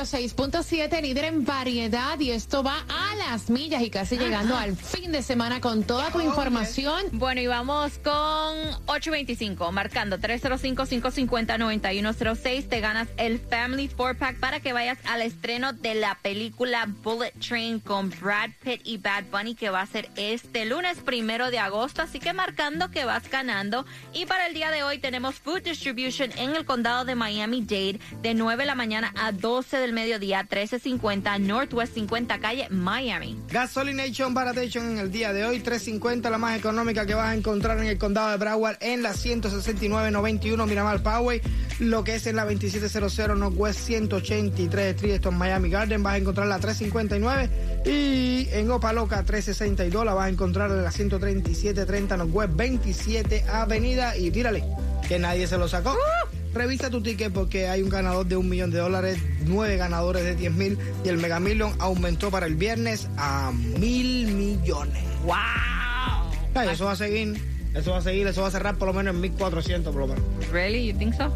106.7, líder en variedad, y esto va a las millas y casi llegando al fin de semana con toda tu información. Bueno, y vamos con 825, marcando 305-550-9106. Te ganas el Family 4-Pack para que vayas al estreno de la película Bullet Train con Brad Pitt y Bad Bunny, que va a ser este lunes primero de agosto. Así que marcando que vas ganando. Y para el día de hoy tenemos Food Distribution en el condado de Miami-Dade de 9 de la mañana a 12 del mediodía, 1350 Northwest 50 calle Miami. Gasolination Baratation en el día de hoy, 350 la más económica que vas a encontrar en el condado de Broward en la 16991 Miramar Poway, lo que es en la 2700 Northwest 183 Street, esto en Miami Garden, vas a encontrar la 359 y en Opaloca 362 la vas a encontrar en la 13730 Northwest 27 Avenida y tírale, que nadie se lo sacó. Revisa tu ticket porque hay un ganador de un millón de dólares, nueve ganadores de 10 mil y el Mega Million aumentó para el viernes a mil millones. ¡Wow! Ay, eso va a seguir, eso va a seguir, eso va a cerrar por lo menos en 1400 por lo menos. Really? You think so?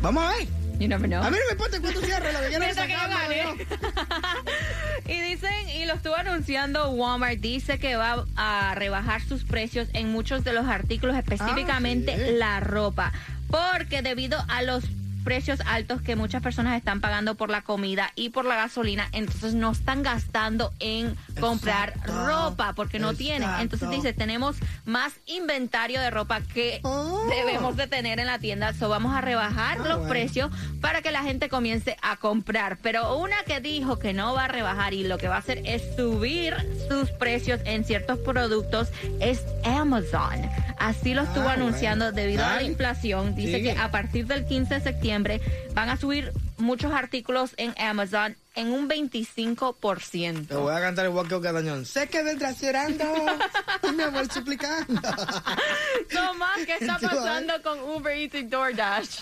Vamos a ver. You never know. A mí no me importa cuánto cierre, lo que yo sacarme, gane. ¿no? Y dicen, y lo estuvo anunciando Walmart, dice que va a rebajar sus precios en muchos de los artículos, específicamente Ah, sí. la ropa, porque debido a los precios altos que muchas personas están pagando por la comida y por la gasolina, entonces no están gastando en comprar Exacto. ropa porque no tienen. Entonces dice, tenemos más inventario de ropa que Oh. debemos de tener en la tienda, so vamos a rebajar Ah, los bueno. precios para que la gente comience a comprar. Pero una que dijo que no va a rebajar y lo que va a hacer es subir sus precios en ciertos productos es Amazon. Así lo estuvo Ah, anunciando bueno. debido a la inflación. Dice Sigue. que a partir del 15 de septiembre van a subir muchos artículos en Amazon en un 25%. Te voy a cantar igual que Ocatañón. Sé que vendrás llorando y mi amor suplicando. Tomás, ¿qué está ver. pasando con Uber Eats y DoorDash?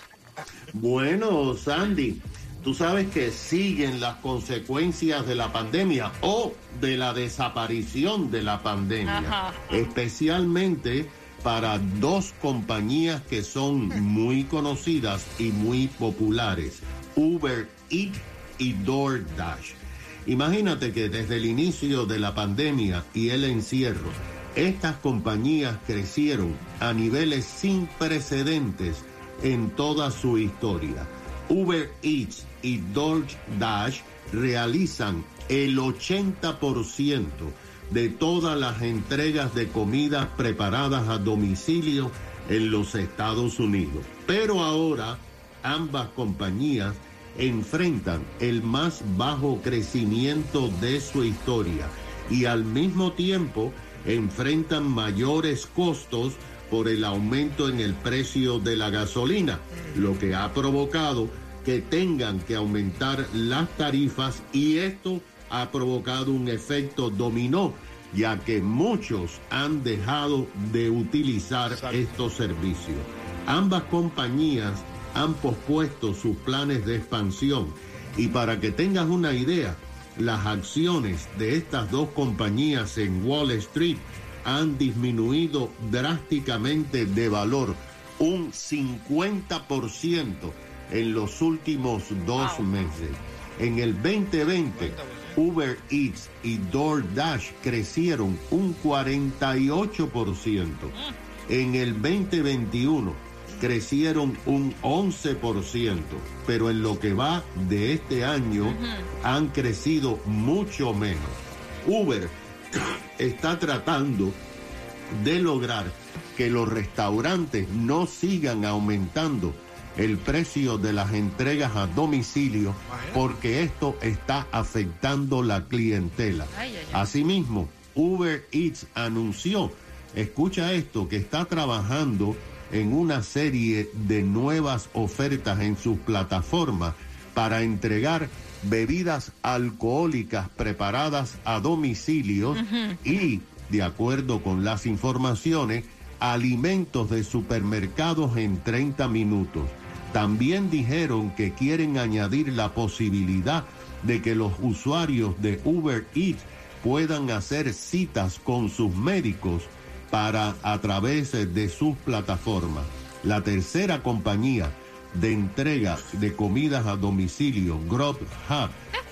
Bueno, Sandy, tú sabes que siguen las consecuencias de la pandemia o de la desaparición de la pandemia, Ajá. especialmente para dos compañías que son muy conocidas y muy populares, Uber Eats y DoorDash. Imagínate que desde el inicio de la pandemia y el encierro, estas compañías crecieron a niveles sin precedentes en toda su historia. Uber Eats y DoorDash realizan el 80% de todas las entregas de comidas preparadas a domicilio en los Estados Unidos. Pero ahora ambas compañías enfrentan el más bajo crecimiento de su historia y al mismo tiempo enfrentan mayores costos por el aumento en el precio de la gasolina, lo que ha provocado que tengan que aumentar las tarifas y esto ha provocado un efecto dominó, ya que muchos han dejado de utilizar estos servicios. Ambas compañías han pospuesto sus planes de expansión y para que tengas una idea, las acciones de estas dos compañías en Wall Street han disminuido drásticamente de valor, un 50% en los últimos dos meses. En el 2020, Uber Eats y DoorDash crecieron un 48%. En el 2021 crecieron un 11%, pero en lo que va de este año han crecido mucho menos. Uber está tratando de lograr que los restaurantes no sigan aumentando el precio de las entregas a domicilio porque esto está afectando la clientela. Asimismo, Uber Eats anunció, escucha esto, que está trabajando en una serie de nuevas ofertas en sus plataformas para entregar bebidas alcohólicas preparadas a domicilio y, de acuerdo con las informaciones, alimentos de supermercados en 30 minutos. También dijeron que quieren añadir la posibilidad de que los usuarios de Uber Eats puedan hacer citas con sus médicos para a través de sus plataformas. La tercera compañía de entrega de comidas a domicilio, Grubhub,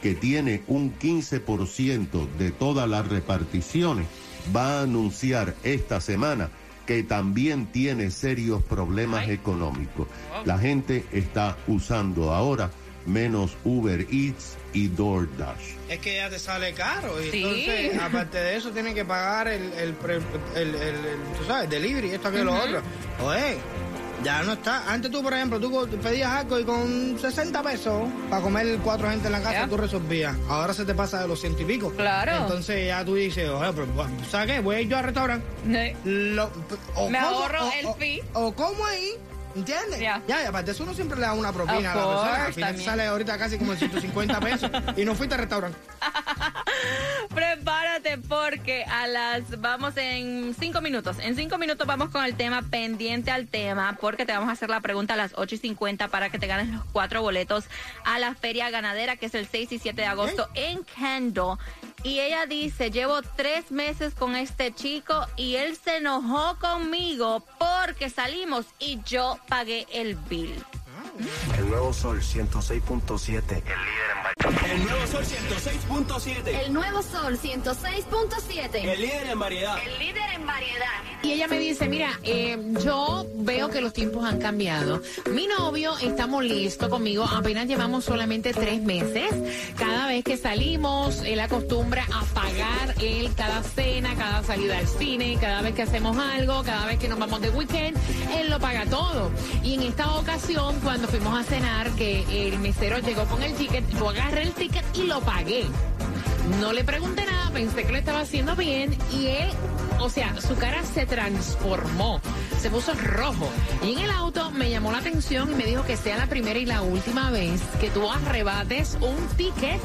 que tiene un 15% de todas las reparticiones, va a anunciar esta semana que también tiene serios problemas económicos. La gente está usando ahora menos Uber Eats y DoorDash. Es que ya te sale caro. Y Sí. entonces, aparte de eso, tienen que pagar el, el, pre- el, el- el- tú sabes, delivery, esto, aquello, lo otro. Oye, ya no está. Antes tú, por ejemplo, tú pedías algo y con 60 pesos para comer cuatro gente en la casa, Ya. tú resolvías. Ahora se te pasa de los ciento y pico. Claro. Entonces ya tú dices, oye, pero, ¿sabes qué? Voy a ir yo al restaurante. Lo- o Me como- ahorro o- el o- fee. O como ahí. ¿Entiendes? Ya. Ya, y aparte eso uno siempre le da una propina Of a la persona. Al final sale ahorita casi como en 150 pesos y no fuiste al restaurante. Prepárate porque a las vamos en cinco minutos. En cinco minutos vamos con el tema pendiente al tema porque te vamos a hacer la pregunta a las 8 y 50 para que te ganes los cuatro boletos a la feria ganadera que es el 6 y 7 de agosto en Kendall. Y ella dice, llevo tres meses con este chico y él se enojó conmigo porque salimos y yo pagué el bill. El nuevo Sol 106.7. El nuevo Sol 106.7. El nuevo Sol 106.7. El líder en variedad. El líder en variedad. Y ella me dice, mira, eh, yo veo que los tiempos han cambiado. Mi novio está molesto conmigo, apenas llevamos solamente tres meses. Cada vez que salimos, él acostumbra a pagar él cada cena, cada salida al cine, cada vez que hacemos algo, cada vez que nos vamos de weekend, él lo paga todo. Y en esta ocasión, cuando fuimos a cenar, que el mesero llegó con el ticket, yo agarré el ticket y lo pagué. No le pregunté nada, pensé que lo estaba haciendo bien y él, o sea, su cara se transformó, se puso rojo. Y en el auto me llamó la atención y me dijo que sea la primera y la última vez que tú arrebates un ticket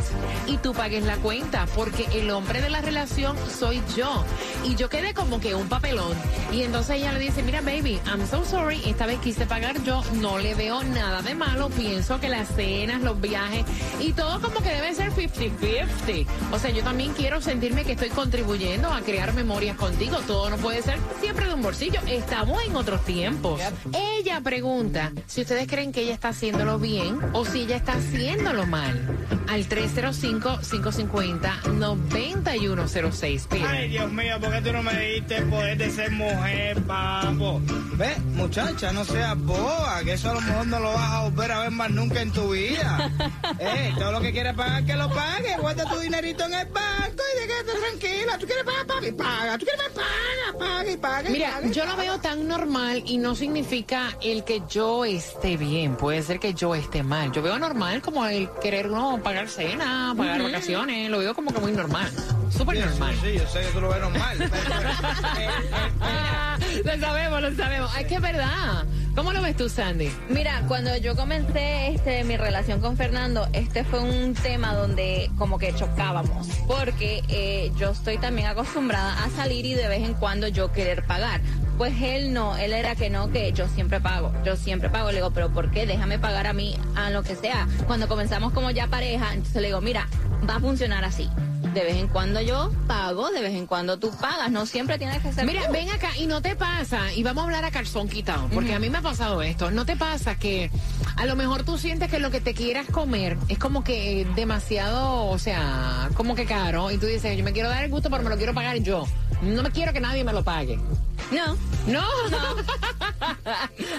y tú pagues la cuenta, porque el hombre de la relación soy yo. Y yo quedé como que un papelón. Y entonces ella le dice, mira baby, I'm so sorry, esta vez quise pagar yo, no le veo nada de malo, pienso que las cenas, los viajes y todo como que debe ser 50-50. O sea, yo también quiero sentirme que estoy contribuyendo a crear memorias contigo. Todo no puede ser siempre de un bolsillo. Estamos en otros tiempos. Ella pregunta si ustedes creen que ella está haciéndolo bien o si ella está haciéndolo mal. Al 305-550-9106. Pide. Ay, Dios mío, ¿por qué tú no me diste el poder de ser mujer, papo? Ve, muchacha, no seas boba, que eso a lo mejor no lo vas a volver a ver más nunca en tu vida. eh, todo lo que quieres pagar, que lo pague. Guarda tu dinerito en el banco y déjate tranquila. Tú quieres pagar, paga y paga. Tú quieres pagar, paga, paga y paga. Mira, paga yo lo paga. veo tan normal y no significa el que yo esté bien. Puede ser que yo esté mal. Yo veo normal como el querer no pagar cena, pagar vacaciones. Lo veo como que muy normal. Súper Sí, sí, normal. Sí, yo sé que tú lo ves normal. pero- eh, eh, Ah, lo sabemos, lo sabemos. Es que es verdad. ¿Cómo lo ves tú, Sandy? Mira, cuando yo comencé este, mi relación con Fernando, este fue un tema donde como que chocábamos, porque eh, yo estoy también acostumbrada a salir y de vez en cuando yo querer pagar. Pues él no, él era que no, que yo siempre pago, yo siempre pago. Le digo, pero ¿por qué? Déjame pagar a mí a lo que sea. Cuando comenzamos como ya pareja, entonces le digo, mira, va a funcionar así. De vez en cuando yo pago, de vez en cuando tú pagas. No siempre tienes que ser Mira, tú. ven acá y no te pasa, y vamos a hablar a calzón quitado, porque a mí me ha pasado esto, no te pasa que a lo mejor tú sientes que lo que te quieras comer es como que demasiado, o sea, como que caro, y tú dices, yo me quiero dar el gusto, pero me lo quiero pagar yo. No me quiero que nadie me lo pague. No. No,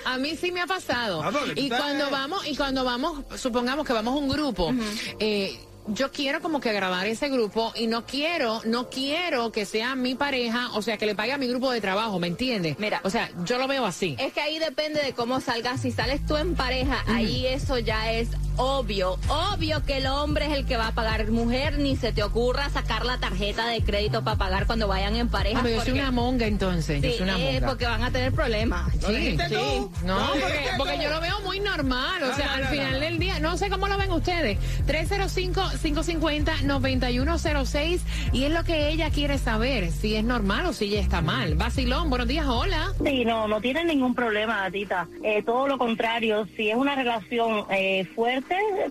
a mí sí me ha pasado. Ah, Y estás- cuando vamos, y cuando vamos, supongamos que vamos a un grupo, eh, yo quiero como que agradar ese grupo y no quiero, no quiero que sea mi pareja, o sea, que le pague a mi grupo de trabajo, ¿me entiendes? Mira. O sea, yo lo veo así. Es que ahí depende de cómo salgas. Si sales tú en pareja, ahí eso ya es obvio. Obvio que el hombre es el que va a pagar. Mujer, ni se te ocurra sacar la tarjeta de crédito para pagar cuando vayan en pareja. Ah, pero yo soy una monga entonces, yo Sí, soy una eh, monga. porque van a tener problemas. ¿Lo dijiste tú? No, ¿Lo porque, yo lo veo muy normal. O No, sea, no, al final no. del día, no sé cómo lo ven ustedes. 305-550-9106. Y es lo que ella quiere saber, si es normal o si ella está mal. Basilón, buenos días, hola. Sí, no, no tiene ningún problema, Tita. Eh, todo lo contrario, si es una relación eh, fuerte,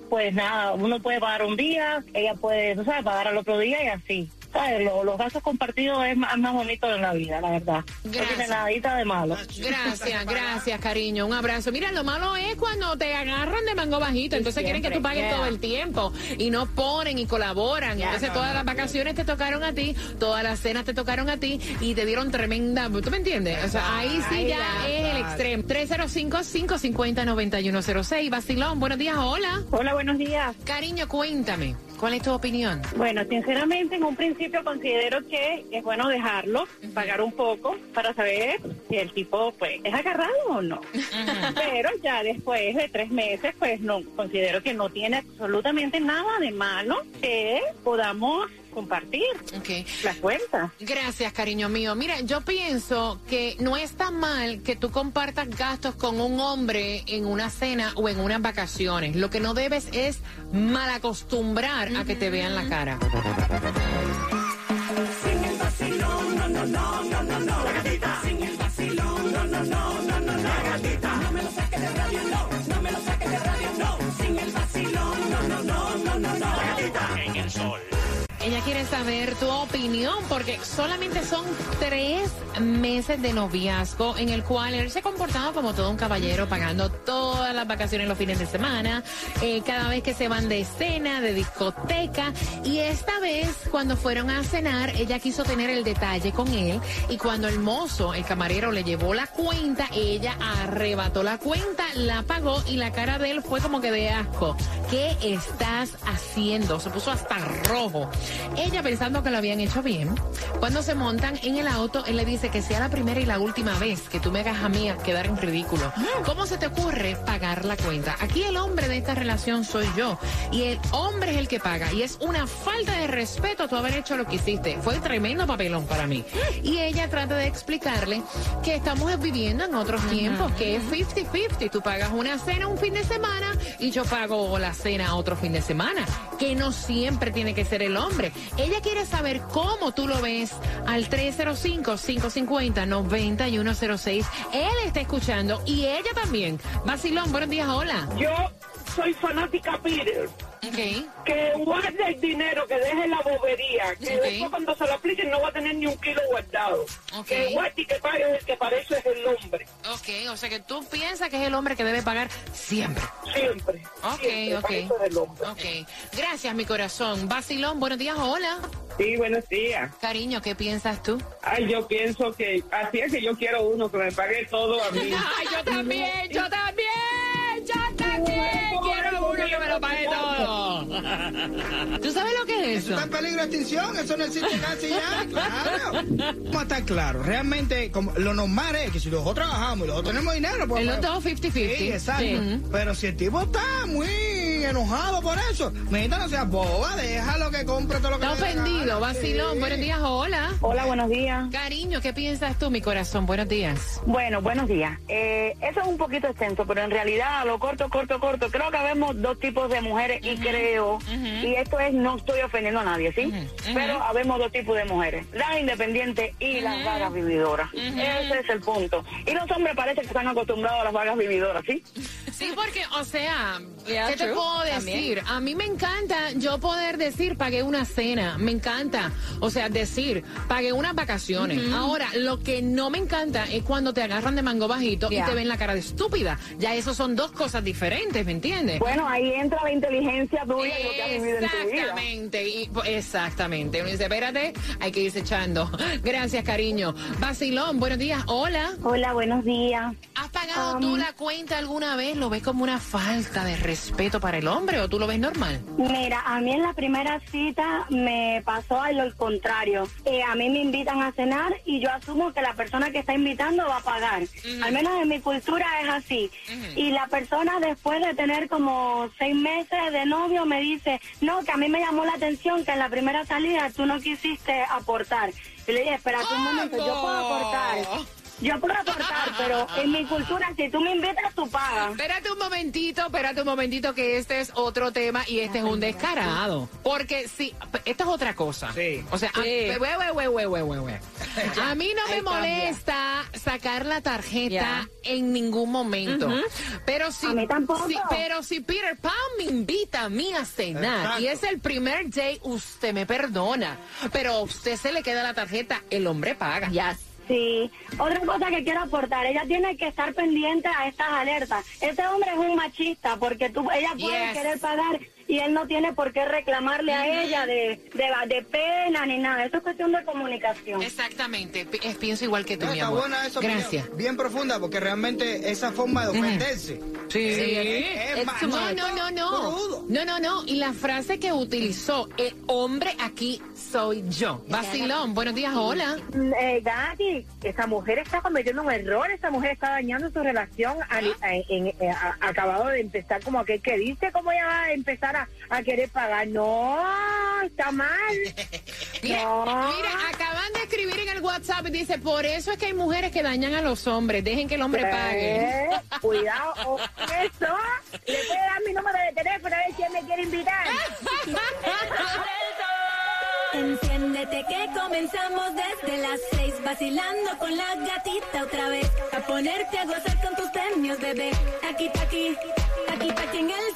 pues nada, uno puede pagar un día, ella puede, tú sabes, pagar al otro día y así. ¿Sabes? Lo- los gastos compartidos es más, más bonito en la vida, la verdad. No tiene nadita de malo. Gracias, gracias, cariño. Un abrazo. Mira, lo malo es cuando te agarran de mango bajito. Entonces quieren que tú pagues todo el tiempo. Y no ponen y colaboran. Ya, Entonces no, todas no, las vacaciones te tocaron a ti, todas las cenas te tocaron a ti y te dieron tremenda. ¿Tú me entiendes? O sea, ahí sí Ay, ya es el extremo. 305-550-9106. Basilón, buenos días, hola. Hola, buenos días. Cariño, cuéntame. ¿Cuál es tu opinión? Bueno, sinceramente, en un principio considero que es bueno dejarlo, pagar un poco para saber si el tipo, pues, es agarrado o no. Pero ya después de tres meses, pues, no considero que no tiene absolutamente nada de malo que podamos compartir Ok. la cuenta. Gracias, cariño mío. Mira, yo pienso que no está mal que tú compartas gastos con un hombre en una cena o en unas vacaciones. Lo que no debes es malacostumbrar a que te vean la cara. Saber tu opinión porque solamente son tres meses de noviazgo en el cual él se ha comportado como todo un caballero, pagando todas las vacaciones los fines de semana, eh, cada vez que se van de cena, de discoteca. Y esta vez, cuando fueron a cenar, ella quiso tener el detalle con él. Y cuando el mozo, el camarero, le llevó la cuenta, ella arrebató la cuenta, la pagó y la cara de él fue como que de asco. ¿Qué estás haciendo? Se puso hasta rojo. Ella pensando que lo habían hecho bien. Cuando se montan en el auto, él le dice que sea la primera y la última vez que tú me hagas a mí quedar en ridículo. ¿Cómo se te ocurre pagar la cuenta? Aquí el hombre de esta relación soy yo. Y el hombre es el que paga. Y es una falta de respeto tú haber hecho lo que hiciste. Fue tremendo papelón para mí. Y ella trata de explicarle que estamos viviendo en otros tiempos, que es 50-50. Tú pagas una cena un fin de semana y yo pago la cena otro fin de semana. Que no siempre tiene que ser el hombre. Ella quiere saber cómo tú lo ves al 305-550-9106. Él está escuchando y ella también. Basilón, buenos días, hola. Yo soy fanática Peter. Que guarde el dinero, que deje la bobería, que después cuando se lo apliquen no va a tener ni un kilo guardado. Ok. Que guarde y que pague el que para eso es el hombre. Ok, o sea que tú piensas que es el hombre que debe pagar siempre. Siempre. Ok, siempre, ok. para eso es el hombre. Ok. Gracias, mi corazón. Basilón, buenos días, hola. Sí, buenos días. Cariño, ¿qué piensas tú? Ay, yo pienso que así es que yo quiero uno que me pague todo a mí. Ay, yo también, yo también, yo también quiero uno que me lo pague todo. ¿Tú sabes lo que es eso? Está en peligro de extinción, eso no existe casi ya, claro. Vamos a estar claros, realmente como, lo normal es que si los dos trabajamos y los dos tenemos dinero, pues... En los dos 50-50. Sí, exacto. Sí. Pero si el tipo está muy enojado por eso, Mijita, no seas boba, déjalo que compre todo lo que Está ofendido, Sí. buenos días, hola. Hola, buenos días. Cariño, ¿qué piensas tú, mi corazón? Buenos días. Bueno, buenos días. Eh, eso es un poquito extenso, pero en realidad a lo corto, corto, corto, creo que vemos dos tipos de mujeres y creo, y esto es, no estoy ofendiendo a nadie, ¿sí? Pero habemos dos tipos de mujeres, las independientes y las vagas vividoras. Ese es el punto. Y los hombres parece que están acostumbrados a las vagas vividoras, ¿sí? Sí, porque, o sea, Yeah, ¿qué te true. Puedo decir, a mí me encanta yo poder decir, pagué una cena, me encanta. O sea, decir, pagué unas vacaciones. Ahora, lo que no me encanta es cuando te agarran de mango bajito y te ven la cara de estúpida. Ya eso son dos cosas diferentes, ¿me entiendes? Bueno, ahí entra la inteligencia tuya y lo que has vivido en tu vida. Exactamente, y, exactamente. Uno dice, espérate, hay que irse echando. Gracias, cariño. Basilón, buenos días. Hola. Hola, buenos días. ¿Has pagado Um, tú la cuenta alguna vez? ¿Lo ves como una falta de respeto para el hombre o tú lo ves normal? Mira, a mí en la primera cita me pasó a lo contrario. Eh, a mí me invitan a cenar y yo asumo que la persona que está invitando va a pagar. Al menos en mi cultura es así. Y la persona después de tener como seis meses de novio me dice, no, que a mí me llamó la atención que en la primera salida tú no quisiste aportar. Y le dije, espérate un momento, yo puedo aportar. Yo puedo aportar, pero en mi cultura, si tú me invitas, tú pagas. Espérate un momentito, espérate un momentito que este es otro tema y este es un descarado. Porque si, esto es otra cosa. O sea, a, Sí. we- we- we- we- we- we- we. a mí no me molesta sacar la tarjeta en ningún momento. Pero si, A mí tampoco. si- pero si Peter Pan me invita a mí a cenar Exacto. y es el primer day, usted me perdona. Pero a usted se le queda la tarjeta, el hombre paga. Yes. Sí, otra cosa que quiero aportar, ella tiene que estar pendiente a estas alertas. Este hombre es un machista porque tú, ella puede Yes. querer pagar y él no tiene por qué reclamarle a ella de, de, de pena ni nada. Eso es cuestión de comunicación. Exactamente, es- pienso igual que tú, No, mi está amor. buena esa Gracias. Bien profunda, porque realmente esa forma de ofenderse. Sí. es No, no, no, no. Crudo. No, no, no. Y la frase que utilizó, el hombre aquí soy yo. Vacilón, buenos días, hola. Eh, Gati, esa mujer está cometiendo un error, esa mujer está dañando su relación al- en- en- a- acabado de empezar como aquel que dice cómo ella va a empezar a, a querer pagar. No, está mal. Mira, No. mira, acaban de escribir en el WhatsApp y dice, por eso es que hay mujeres que dañan a los hombres. Dejen que el hombre pague. Eh, Cuidado, o- eso. Le puede dar mi número de teléfono a ver si él me quiere invitar. Enciéndete que comenzamos desde las seis vacilando con la gatita otra vez a ponerte a gozar con tus premios bebé aquí aquí aquí aquí en el